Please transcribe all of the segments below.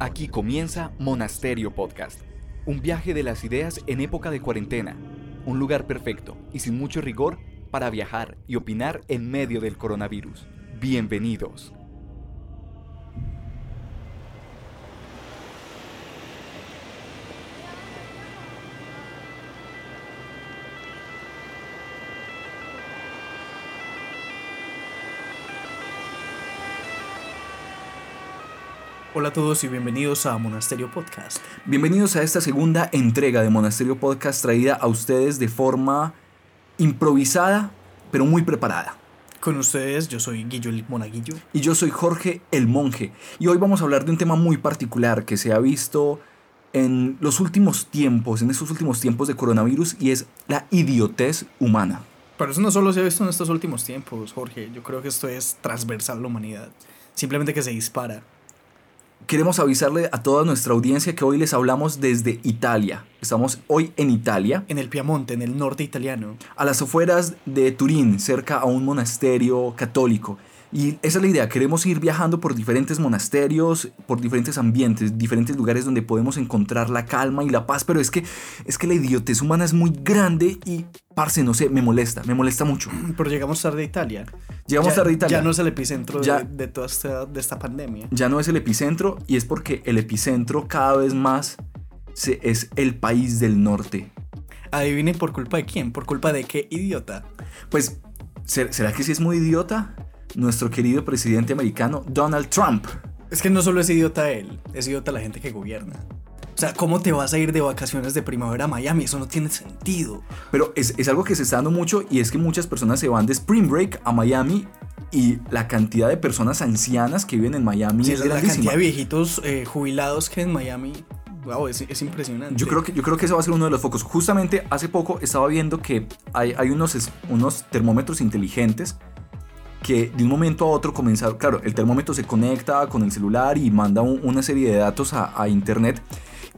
Aquí comienza Monasterio Podcast, un viaje de las ideas en época de cuarentena, un lugar perfecto y sin mucho rigor para viajar y opinar en medio del coronavirus. Bienvenidos. Hola a todos y bienvenidos a Monasterio Podcast. Bienvenidos a esta segunda entrega de Monasterio Podcast traída a ustedes de forma improvisada, pero muy preparada. Con ustedes, yo soy Guillo el Monaguillo. Y yo soy Jorge el Monje. Y hoy vamos a hablar de un tema muy particular que se ha visto en los últimos tiempos, en estos últimos tiempos de coronavirus, y es la idiotez humana. Pero eso no solo se ha visto en estos últimos tiempos, Jorge. Yo creo que esto es transversal a la humanidad. Simplemente que se dispara. Queremos avisarle a toda nuestra audiencia que hoy les hablamos desde Italia. Estamos hoy en Italia. En el Piamonte, en el norte italiano. A las afueras de Turín, cerca a un monasterio católico. Y esa es la idea, queremos ir viajando por diferentes monasterios, por diferentes ambientes, diferentes lugares donde podemos encontrar la calma y la paz, pero es que es que la idiotez humana es muy grande y parce, no sé, me molesta, me molesta mucho. Pero llegamos tarde a Italia. Llegamos ya, tarde a Italia. Ya no es el epicentro Ya- de, de toda esta, de esta pandemia. Ya no es el epicentro y es porque el epicentro cada vez más se- es el país del norte. Adivinen por culpa de quién, por culpa de qué idiota. Pues, ¿ser- ¿será que sí es muy idiota? Nuestro querido presidente americano, Donald Trump. Es que no solo es idiota él, es idiota la gente que gobierna. O sea, ¿cómo te vas a ir de vacaciones de primavera a Miami? Eso no tiene sentido. Pero es, es algo que se está dando mucho y es que muchas personas se van de Spring Break a Miami y la cantidad de personas ancianas que viven en Miami Sí, es la, la grandísima. cantidad de viejitos eh, jubilados que en Miami, wow, es, es impresionante. Yo creo, que, yo creo que ese va a ser uno de los focos. Justamente hace poco estaba viendo que hay, hay unos, unos termómetros inteligentes que de un momento a otro comenzaron, claro, el termómetro se conecta con el celular y manda un- una serie de datos a, a internet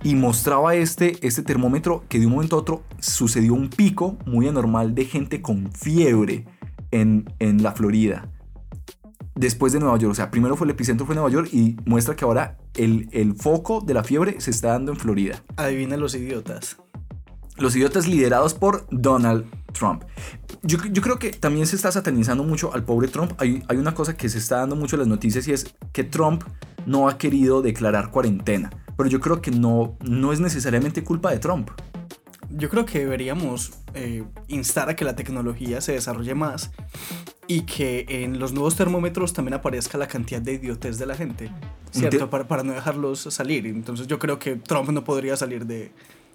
y mostraba este, este termómetro que de un momento a otro sucedió un pico muy anormal de gente con fiebre en, en la Florida. Después de Nueva York, o sea, primero fue el epicentro fue Nueva York y muestra que ahora el, el foco de la fiebre se está dando en Florida. Adivina los idiotas. Los idiotas liderados por Donald Trump. Yo, yo creo que también se está satanizando mucho al pobre Trump. Hay, hay una cosa que se está dando mucho en las noticias y es que Trump no ha querido declarar cuarentena. Pero yo creo que no, no es necesariamente culpa de Trump. Yo creo que deberíamos eh, instar a que la tecnología se desarrolle más y que en los nuevos termómetros también aparezca la cantidad de idiotez de la gente, ¿cierto? para no dejarlos salir. Entonces yo creo que Trump no podría salir de,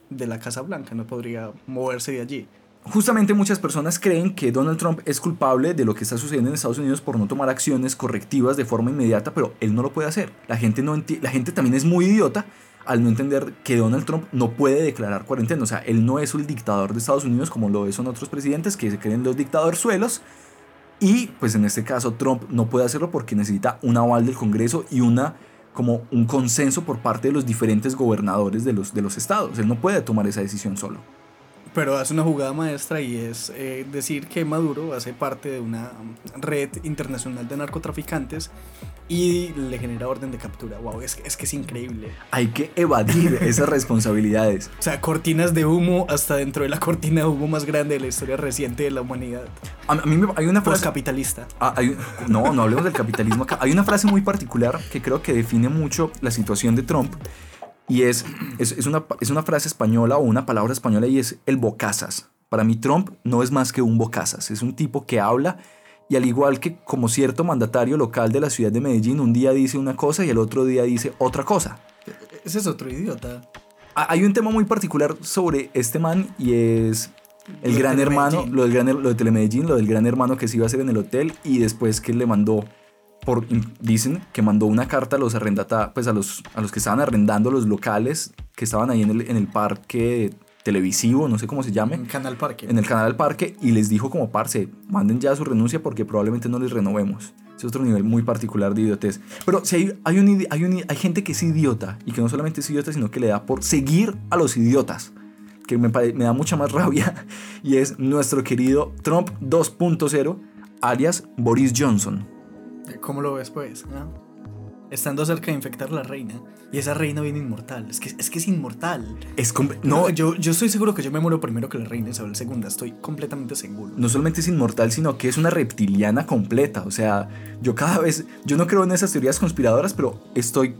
de la Casa Blanca, no podría moverse de allí. Justamente muchas personas creen que Donald Trump es culpable de lo que está sucediendo en Estados Unidos por no tomar acciones correctivas de forma inmediata, pero él no lo puede hacer. La gente, no la gente también es muy idiota al no entender que Donald Trump no puede declarar cuarentena. O sea, él no es el dictador de Estados Unidos como lo son otros presidentes que se creen los dictadorzuelos. Y pues en este caso Trump no puede hacerlo porque necesita un aval del Congreso y una como un consenso por parte de los diferentes gobernadores de los, de los estados. Él no puede tomar esa decisión solo. Pero hace una jugada maestra y es eh, decir que Maduro hace parte de una red internacional de narcotraficantes y le genera orden de captura. Wow, es, es que es increíble. Hay que evadir esas responsabilidades. O sea, cortinas de humo hasta dentro de la cortina de humo más grande de la historia reciente de la humanidad. A, mí me- hay una frase... Postcapitalista. Ah, hay- no, no hablemos del capitalismo acá. Hay una frase muy particular que creo que define mucho la situación de Trump y es, es, es una, es una frase española o una palabra española y es el bocazas. Para mí Trump no es más que un bocazas, es un tipo que habla y al igual que como cierto mandatario local de la ciudad de Medellín, un día dice una cosa y el otro día dice otra cosa. Ese es otro idiota. Hay un tema muy particular sobre este man y es el Lo gran hermano, lo, del gran, lo de Telemedellín, lo del gran hermano que se iba a hacer en el hotel y después que le mandó, por, dicen que mandó una carta a los arrendata, pues a los, a los que estaban arrendando los locales que estaban ahí en el, en el parque televisivo, no sé cómo se llame, En Canal Parque. en el canal del parque y les dijo como parce, manden ya su renuncia porque probablemente no les renovemos. Es otro nivel muy particular de idiotez. Pero si hay, hay, un hay, un hay gente que es idiota y que no solamente es idiota, sino que le da por seguir a los idiotas. Que me, me da mucha más rabia y es nuestro querido Trump 2.0, alias Boris Johnson. ¿Cómo lo ves, pues? ah? estando cerca de infectar a la reina. Y esa reina viene inmortal. Es que es, que es inmortal. Es no, yo, yo estoy seguro que yo me muero primero que la reina Isabel II. Estoy completamente seguro. No solamente es inmortal, sino que es una reptiliana completa. O sea, yo cada vez. Yo no creo en esas teorías conspiradoras, pero estoy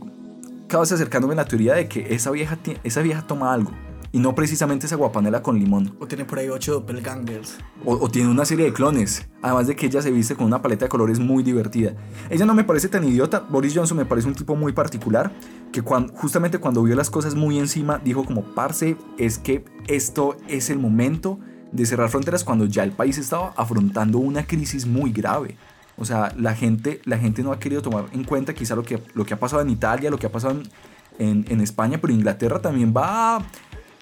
cada vez acercándome a la teoría de que esa vieja, esa vieja toma algo. Y no precisamente esa guapanela con limón. O tiene por ahí ocho doppelgangers. O, o, tiene una serie de clones. Además de que ella se viste con una paleta de colores muy divertida. Ella no me parece tan idiota. Boris Johnson me parece un tipo muy particular. Que cuando, justamente cuando vio las cosas muy encima, dijo como, parce, es que esto es el momento de cerrar fronteras cuando ya el país estaba afrontando una crisis muy grave. O sea, la gente, la gente no ha querido tomar en cuenta quizá lo que, lo que ha pasado en Italia, lo que ha pasado en, en España, pero Inglaterra también va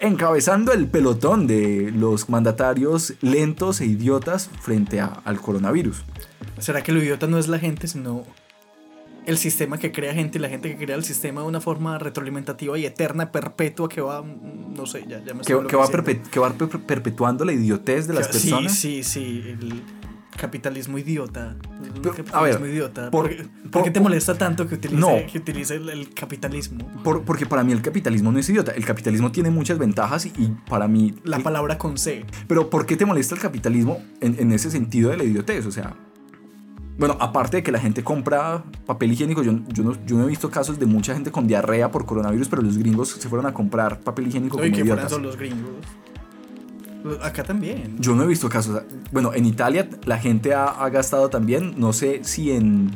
encabezando el pelotón de los mandatarios lentos e idiotas frente al coronavirus. ¿Será que lo idiota no es la gente, sino el sistema que crea gente y la gente que crea el sistema de una forma retroalimentativa y eterna, perpetua, que va, no sé, ya, me que, que, va que, va perpetuando la idiotez de las personas? Sí, sí, sí capitalismo idiota. a ver, idiota. Por, qué te molesta tanto que utilice, que utilice el, capitalismo? porque para mí el capitalismo no es idiota. El capitalismo tiene muchas ventajas y, para mí... La palabra con C. Pero ¿por qué te molesta el capitalismo en, ese sentido de la idiotez? O sea... Bueno, aparte de que la gente compra papel higiénico, yo, yo, no, yo no he visto casos de mucha gente con diarrea por coronavirus, pero los gringos se fueron a comprar papel higiénico no, como idiotas. son los gringos? Acá también. Yo no he visto casos. Bueno, en Italia la gente ha, gastado también. No sé si en,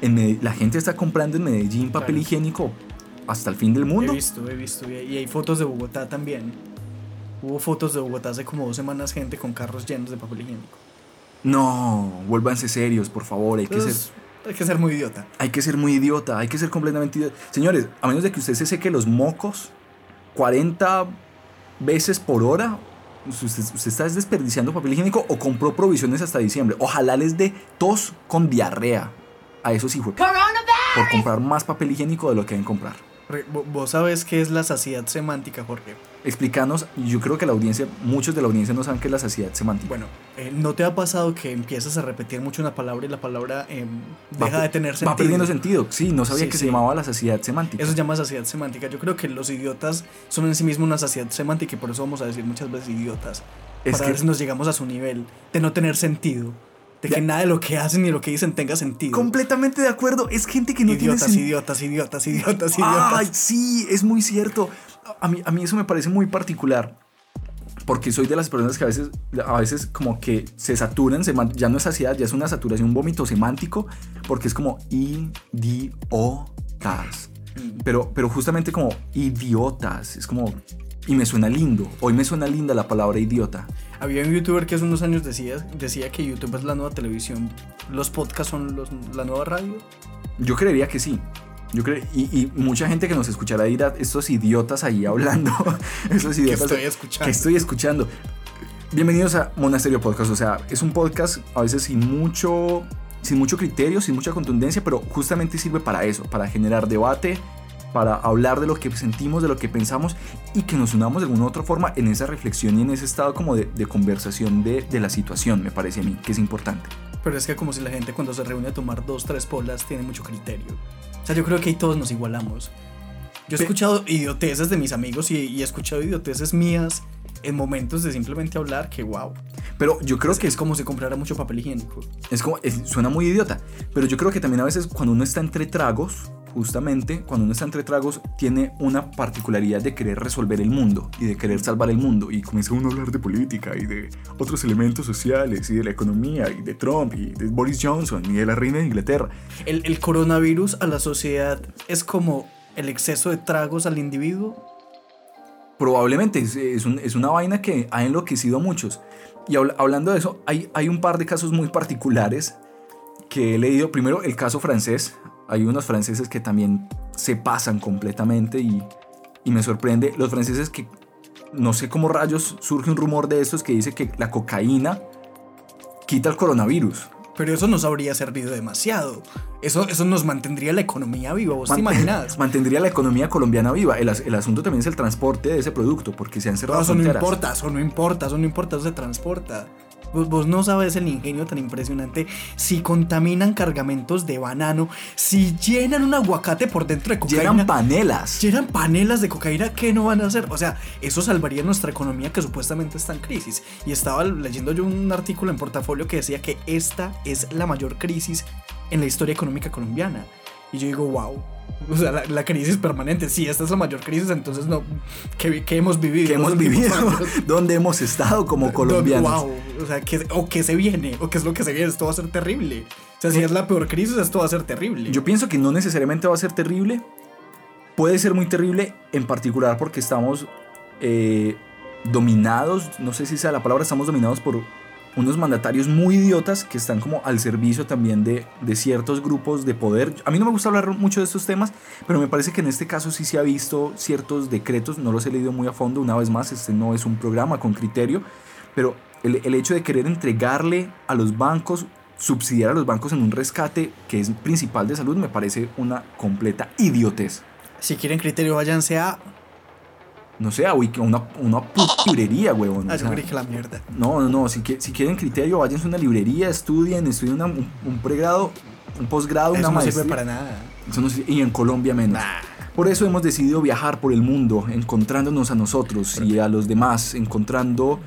en la gente está comprando en Medellín papel higiénico hasta el fin del mundo. He visto, he visto. Y hay fotos de Bogotá también. Hubo fotos de Bogotá hace como dos semanas, gente con carros llenos de papel higiénico. No, vuélvanse serios, por favor. Hay que ser. Hay que ser muy idiota. Hay que ser muy idiota, hay que ser completamente idiota. Señores, a menos de que usted se seque los mocos 40 veces por hora, usted, está desperdiciando papel higiénico o compró provisiones hasta diciembre. Ojalá les dé tos con diarrea. A eso sí fue. Por comprar más papel higiénico de lo que deben comprar. Vos sabes qué es la saciedad semántica, Jorge. Explícanos, yo creo que la audiencia, muchos de la audiencia no saben qué es la saciedad semántica. Bueno, eh, ¿no te ha pasado que empiezas a repetir mucho una palabra y la palabra em, deja de tener sentido? Va perdiendo sentido, sí, no sabía que se llamaba la saciedad semántica. Eso se llama saciedad semántica. Yo creo que los idiotas son en sí mismos una saciedad semántica y por eso vamos a decir muchas veces idiotas. Es para que... ver si nos llegamos a su nivel de no tener sentido de que nada de lo que hacen ni lo que dicen tenga sentido. Completamente de acuerdo. Es gente que no idiotas, tiene idiotas, idiotas, idiotas, idiotas. Ay, sí, es muy cierto. A mí, a mí eso me parece muy particular. Porque soy de las personas que a veces, a veces como que se saturan, ya no es saciedad, ya es una saturación, un vómito semántico, porque es como idiotas. Mm. Pero, pero justamente como idiotas, es como y me suena lindo. Hoy me suena linda la palabra idiota. Había un youtuber que hace unos años decía, decía que YouTube es la nueva televisión. ¿Los podcasts son la nueva radio? Yo creería que sí. Yo creo, y, mucha gente que nos escuchará dirá, estos idiotas ahí hablando. estos idiotas. Que estoy escuchando. Que estoy escuchando. Bienvenidos a Monasterio Podcast. O sea, es un podcast a veces sin mucho, sin mucho criterio, sin mucha contundencia, pero justamente sirve para eso, para generar debate, para hablar de lo que sentimos, de lo que pensamos y que nos unamos de alguna u otra forma en esa reflexión y en ese estado como de, conversación de, de, la situación, me parece a mí, que es importante. Pero es que como si la gente cuando se reúne a tomar dos, tres polas tiene mucho criterio. O sea, yo creo que ahí todos nos igualamos. Yo he escuchado idioteces de mis amigos y, he escuchado idioteces mías en momentos de simplemente hablar que wow. Pero yo creo que es como si comprara mucho papel higiénico. Es como suena muy idiota, pero yo creo que también a veces cuando uno está entre tragos, justamente cuando uno está entre tragos, tiene una particularidad de querer resolver el mundo y de querer salvar el mundo. Y comienza uno a hablar de política y de otros elementos sociales y de la economía y de Trump y de Boris Johnson y de la reina de Inglaterra. El, el coronavirus a la sociedad es como el exceso de tragos al individuo. Probablemente es, es, una vaina que ha enloquecido a muchos. Y hablando de eso, hay, hay un par de casos muy particulares que he leído. Primero, el caso francés hay unos franceses que también se pasan completamente y, me sorprende. Los franceses que no sé cómo rayos surge un rumor de estos que dice que la cocaína quita el coronavirus. Pero eso nos habría servido demasiado. Eso, eso nos mantendría la economía viva, ¿vos te imaginas? Mantendría la economía colombiana viva. El, asunto también es el transporte de ese producto, porque se han cerrado no, eso no importa, eso no importa, eso no importa, eso se transporta. Vos, vos no sabes el ingenio tan impresionante. Si contaminan cargamentos de banano, si llenan un aguacate por dentro de cocaína. Llenan panelas. Llenan panelas de cocaína, ¿qué no van a hacer? O sea, eso salvaría nuestra economía que supuestamente está en crisis. Y estaba leyendo yo un artículo en portafolio que decía que esta es la mayor crisis en la historia económica colombiana. Y yo digo, wow. O sea, la, la crisis permanente. Sí, esta es la mayor crisis, entonces no. ¿Qué, qué hemos vivido? que hemos vivido, dónde hemos estado como colombianos. Wow. O sea, ¿qué, o qué se viene, o qué es lo que se viene. Esto va a ser terrible. O sea, si es la peor crisis, esto va a ser terrible. Yo pienso que no necesariamente va a ser terrible. Puede ser muy terrible, en particular porque estamos eh, dominados, no sé si sea la palabra, estamos dominados por unos mandatarios muy idiotas que están como al servicio también de, de ciertos grupos de poder. A mí no me gusta hablar mucho de estos temas, pero me parece que en este caso sí se ha visto ciertos decretos, no los he leído muy a fondo, una vez más, este no es un programa con criterio, pero el, el hecho de querer entregarle a los bancos subsidiar a los bancos en un rescate que es principal de salud me parece una completa idiotez. Si quieren criterio, váyanse a. No sé, a una, una librería, huevón. Ah, yo creí que la mierda. no, no, no. Si, qui- si quieren criterio, váyanse a una librería, estudien, estudien una- un, un pregrado, un posgrado, una no maestría. sirve para nada. Eso no sirve- y en Colombia menos. Nah. Por eso hemos decidido viajar por el mundo, encontrándonos a nosotros y a los demás, encontrando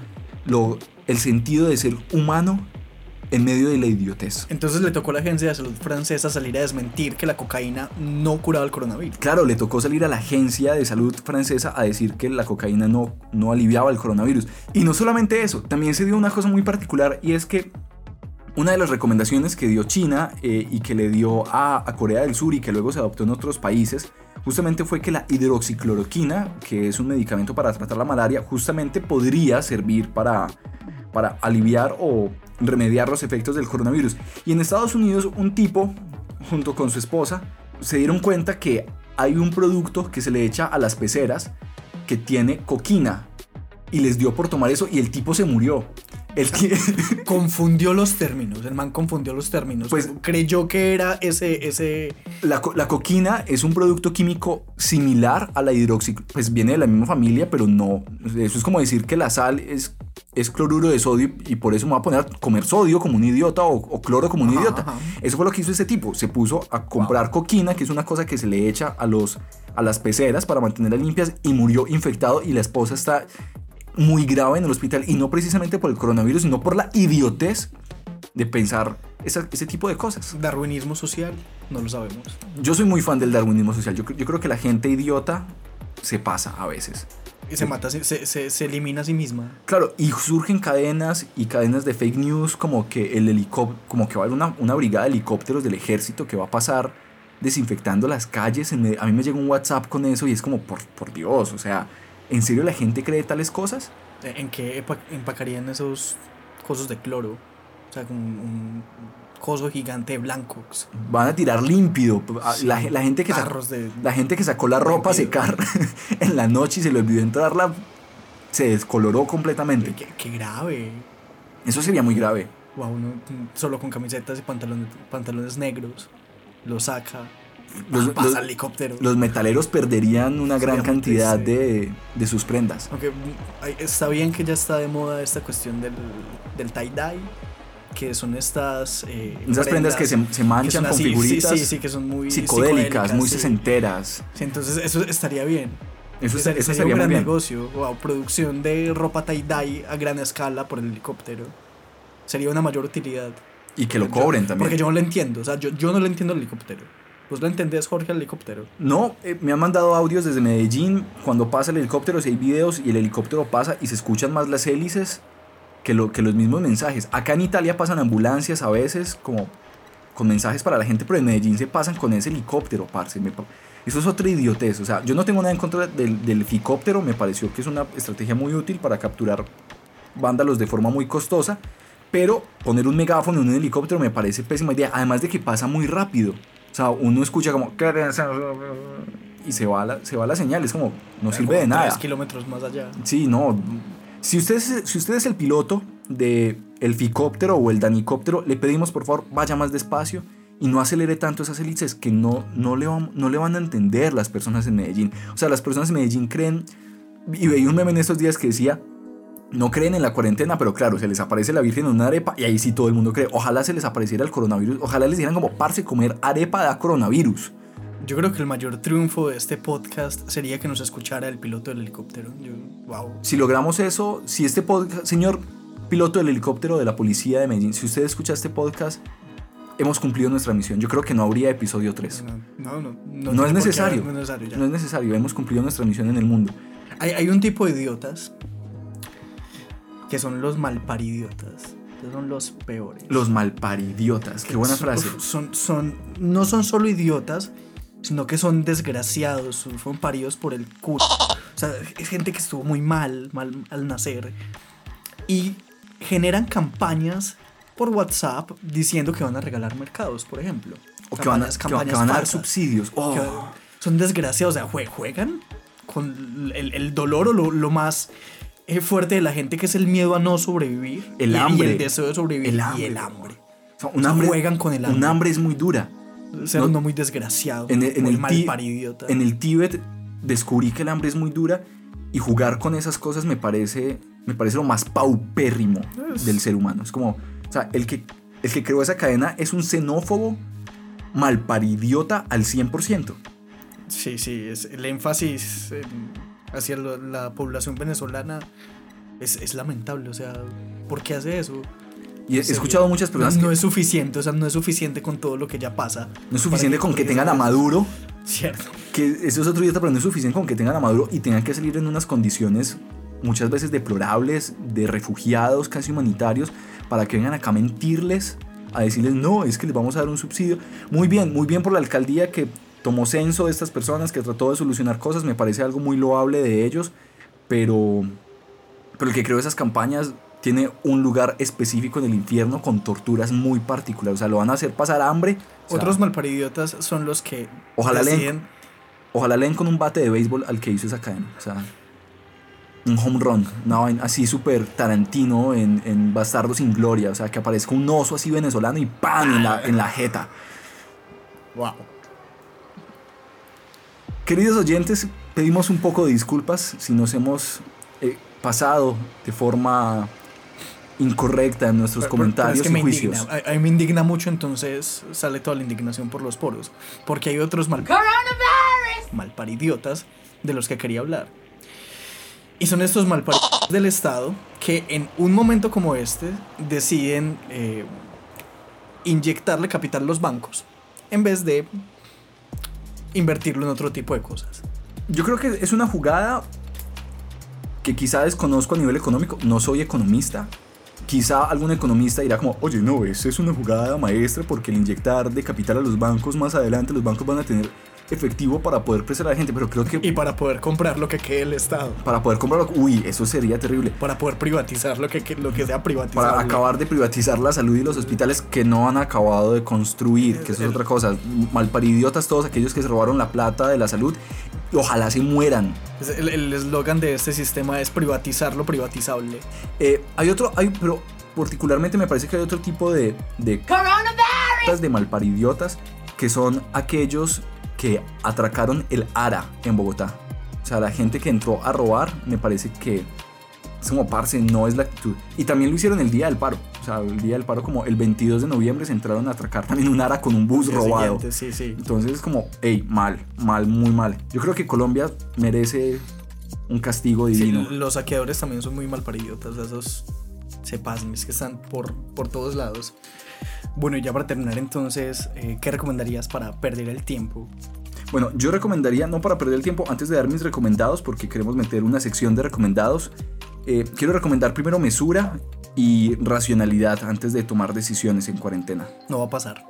lo, el sentido de ser humano en medio de la idiotez. Entonces le tocó a la agencia de salud francesa salir a desmentir que la cocaína no curaba el coronavirus. Claro, le tocó salir a la agencia de salud francesa a decir que la cocaína no, no aliviaba el coronavirus. Y no solamente eso, también se dio una cosa muy particular y es que una de las recomendaciones que dio China eh, y que le dio a, a Corea del Sur y que luego se adoptó en otros países, justamente fue que la hidroxicloroquina, que es un medicamento para tratar la malaria, justamente podría servir para, para aliviar o remediar los efectos del coronavirus. Y en Estados Unidos un tipo, junto con su esposa, se dieron cuenta que hay un producto que se le echa a las peceras que tiene coquina. Y les dio por tomar eso y el tipo se murió. El Confundió los términos. El man confundió los términos. Pues- creyó que era ese, ese. la, co- la coquina es un producto químico similar a la hidroxi... Pues viene de la misma familia, pero no. Eso es como decir que la sal es, es cloruro de sodio y por eso me voy a poner a comer sodio como un idiota o, o cloro como un Ajá, idiota. ajá. Eso fue lo que hizo este tipo. Se puso a comprar coquina, que es una cosa que se le echa a, los, a las peceras para mantenerlas limpias y murió infectado y la esposa está muy grave en el hospital y no precisamente por el coronavirus, sino por la idiotez de pensar esa- ese tipo de cosas. Darwinismo social. No lo sabemos. Yo soy muy fan del darwinismo social. Yo, yo creo que la gente idiota se pasa a veces. Y se mata, se, se, se- elimina a sí misma. Claro, y surgen cadenas y cadenas de fake news como que el helicóptero, como que va a haber una, una brigada de helicópteros del ejército que va a pasar desinfectando las calles. A mí me llega un WhatsApp con eso y es como, por, por Dios, o sea, ¿en serio la gente cree tales cosas? Eh, ¿En qué empacarían esos cosos de cloro? O sea, como un, coso gigante blanco. Van a tirar límpido. A- Sí, La, la gente que sacó, de. la gente que sacó la ropa a secar en la noche y se le olvidó entrarla, se descoloró completamente. Qué, qué grave. Eso sería muy grave. Wow, uno mm, solo con camisetas y pantalones, pantalones negros. Lo saca. Los- pasa los- helicóptero. Los metaleros perderían una gran cantidad sí. de, de sus prendas. Está bien que ya está de moda esta cuestión del, del tie-dye, que son estas. eh, Esas prendas que se, se manchan con así, figuritas Sí, sí, que son muy psicodélicas, muy sí. sesenteras. Sí, entonces eso estaría bien. Eso, sería un muy gran bien. negocio. Wow, producción de ropa tie-dye a gran escala por el helicóptero. Sería una mayor utilidad. Y que lo Yo- cobren también. Porque yo no lo entiendo. O sea, yo, yo no lo entiendo el helicóptero. ¿Vos lo entendés, Jorge, el helicóptero? No, eh, me han mandado audios desde Medellín. Cuando pasa el helicóptero, si hay videos y el helicóptero pasa y se escuchan más las hélices que, lo, que los mismos mensajes. Acá en Italia pasan ambulancias a veces, como con mensajes para la gente, pero en Medellín se pasan con ese helicóptero, parce. Eso es otra idiotez. O sea, yo no tengo nada en contra del, del helicóptero. Me pareció que es una estrategia muy útil para capturar vándalos de forma muy costosa. Pero poner un megáfono en un helicóptero me parece pésima idea. Además de que pasa muy rápido. O sea, uno escucha como... Y se va la, se va la señal. Es como... No sirve de Como nada. Tres kilómetros más allá. Sí, no. Si usted, es, si usted es el piloto de el ficóptero o el danicóptero, le pedimos por favor vaya más despacio y no acelere tanto esas hélices que no, no, le van, no le van a entender las personas en Medellín. O sea, las personas en Medellín creen... Y veía un meme en estos días que decía no creen en la cuarentena, pero claro, se les aparece la Virgen en una arepa y ahí sí todo el mundo cree. Ojalá se les apareciera el coronavirus, ojalá les dijeran como, parce, comer arepa da coronavirus. Yo creo que el mayor triunfo de este podcast sería que nos escuchara el piloto del helicóptero. Yo, wow. Si logramos eso, si este podcast, señor piloto del helicóptero de la policía de Medellín, si usted escucha este podcast, hemos cumplido nuestra misión. Yo creo que no habría episodio 3. No, no, no. No, tiene es qué necesario. no es necesario. ya. No es necesario, hemos cumplido nuestra misión en el mundo. Hay, hay un tipo de idiotas que son los malparidiotas. Esos son los peores. Los malparidiotas, qué buena Son- frase. Son, son, no son solo idiotas, sino que son desgraciados, son- fueron paridos por el culo. O sea, es gente que estuvo muy mal, mal al nacer. Y generan campañas por WhatsApp diciendo que van a regalar mercados, por ejemplo. O que van a, Campañas- que van- a dar subsidios. Oh. Que son desgraciados, o sea, jue- juegan con el, el dolor o lo, lo más fuerte de la gente que es el miedo a no sobrevivir. El y- hambre. Y el deseo de sobrevivir. El Y hambre. el hambre. O sea, O sea, juegan con el Un hambre. hambre es muy dura. Ser No- uno muy desgraciado. En el, en muy el mal paridiota. en el Tíbet descubrí que el hambre es muy dura y jugar con esas cosas me parece, me parece lo más paupérrimo Es- del ser humano. Es como, o sea, el que, el que creó esa cadena es un xenófobo malparidiota al 100%. Sí, sí, es, el énfasis en- hacia lo- la población venezolana es, es lamentable. O sea, ¿por qué hace eso? Y he escuchado muchas personas no, que no es suficiente, o sea, no es suficiente con todo lo que ya pasa. no es suficiente para con que tengan a Maduro, Cierto. que eso es otro idiota, pero no es suficiente con que tengan a Maduro y tengan que salir en unas condiciones muchas veces deplorables, de refugiados casi humanitarios, para que vengan acá a mentirles, a decirles, no, es que les vamos a dar un subsidio. Muy bien, muy bien por la alcaldía que tomó censo de estas personas, que trató de solucionar cosas, me parece algo muy loable de ellos, pero, pero el que creó esas campañas tiene un lugar específico en el infierno con torturas muy particulares, o sea, lo van a hacer pasar hambre. o sea, Otros malparidiotas son los que Ojalá leen- Ojalá leen con un bate de béisbol al que hizo esa cadena. O sea, un home run. Una vaina así súper tarantino en, en Bastardo sin Gloria. O sea, que aparezca un oso así venezolano y ¡pam! en la, en la jeta. Wow. Queridos oyentes, pedimos un poco de disculpas si nos hemos eh, pasado de forma incorrecta en nuestros Pero- pero- pero comentarios es que y me juicios. indigna. A, a mí me indigna mucho, entonces sale toda la indignación por los poros. Porque hay otros mal, malparidiotas de los que quería hablar. Y son estos malparidiotas del Estado que en un momento como este deciden eh, inyectarle capital a los bancos en vez de invertirlo en otro tipo de cosas. Yo creo que es una jugada que quizá desconozco a nivel económico. No soy economista. Quizá algún economista dirá como, oye, no, eso es una jugada maestra porque al inyectar de capital a los bancos más adelante, los bancos van a tener efectivo para poder prestar a la gente. Pero creo que Y para poder comprar lo que quede el Estado. para poder comprarlo, uy, eso sería terrible. Para poder privatizar lo que, que- lo que sea privatizado. Para acabar de privatizar la salud y los hospitales que no han acabado de construir, que eso es otra cosa. Malparidiotas todos aquellos que se robaron la plata de la salud. y Ojalá se mueran. El eslogan de este sistema es privatizar lo privatizable. Eh, hay otro, hay, pero particularmente me parece que hay otro tipo de, de de malparidiotas que son aquellos que atracaron el ARA en Bogotá. O sea, la gente que entró a robar, me parece que es como parce, no es la actitud. Y también lo hicieron el día del paro. O sea, el día del paro, como el 22 de noviembre, se entraron a atracar también un ARA con un bus robado. Sí, sí. Entonces es como, hey, mal, mal, muy mal. Yo creo que Colombia merece un castigo Sí, divino. los saqueadores también son muy malparidiotas. Esos se pasan, es que están por, por todos lados. Bueno, y ya para terminar entonces, eh, ¿qué recomendarías para perder el tiempo? Bueno, yo recomendaría, no para perder el tiempo, antes de dar mis recomendados, porque queremos meter una sección de recomendados, eh, quiero recomendar primero mesura y racionalidad antes de tomar decisiones en cuarentena. No va a pasar.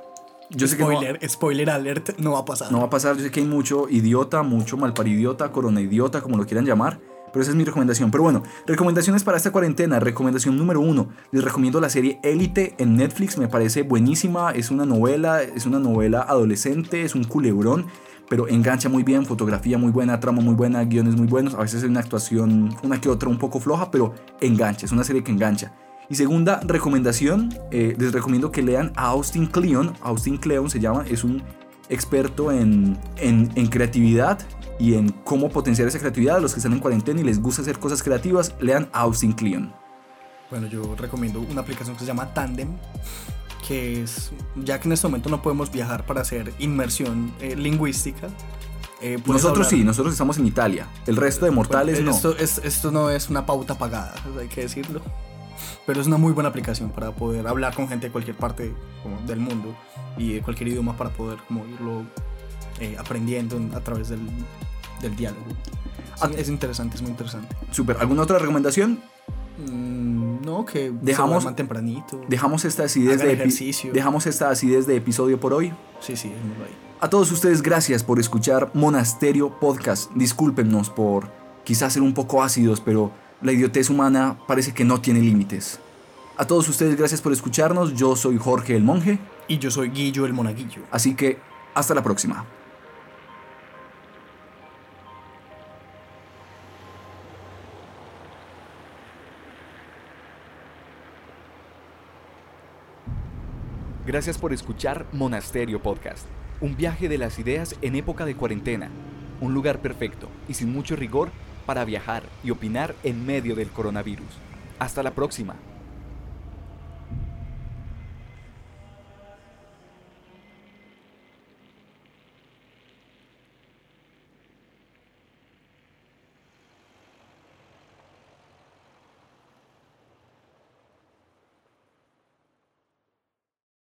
Yo sé que no, spoiler, spoiler alert, no va a pasar. no va a pasar, yo sé que hay mucho idiota, mucho malparidiota, corona idiota, como lo quieran llamar, pero esa es mi recomendación. Pero bueno, recomendaciones para esta cuarentena. Recomendación número uno, les recomiendo la serie Élite en Netflix, me parece buenísima, es una novela, es una novela adolescente, es un culebrón, pero engancha muy bien, fotografía muy buena, trama muy buena, guiones muy buenos, a veces hay una actuación, una que otra un poco floja, pero engancha, es una serie que engancha. Y segunda recomendación, eh, les recomiendo que lean a Austin Kleon. Austin Kleon se llama, es un experto en, en, en creatividad y en cómo potenciar esa creatividad a los que están en cuarentena y les gusta hacer cosas creativas, lean Austin Kleon. Bueno, yo recomiendo una aplicación que se llama Tandem, que es, ya que en este momento no podemos viajar para hacer inmersión eh, lingüística. eh, nosotros hablar- sí, nosotros estamos en Italia. El resto de mortales Bueno, no. Esto, es- esto no es una pauta pagada, hay que decirlo. Pero es una muy buena aplicación para poder hablar con gente de cualquier parte como, del mundo y de cualquier idioma para poder como, irlo eh, aprendiendo en- a través del, del diálogo. Sí, Ah. es interesante, es muy interesante. Super. ¿Alguna otra recomendación? Mm, no, que Dejamos- se tempranito. Dejamos esta acidez de ejercicio. Dejamos esta acidez de episodio por hoy. Sí, sí, dejémoslo ahí. A todos ustedes, gracias por escuchar Monasterio Podcast. Discúlpenos por quizás ser un poco ácidos, pero la idiotez humana parece que no tiene límites. A todos ustedes, gracias por escucharnos. Yo soy Jorge el Monje, Y yo soy Guillo el Monaguillo. así que hasta la próxima. Gracias por escuchar Monasterio Podcast, un viaje de las ideas en época de cuarentena, un lugar perfecto y sin mucho rigor para viajar y opinar en medio del coronavirus. Hasta la próxima.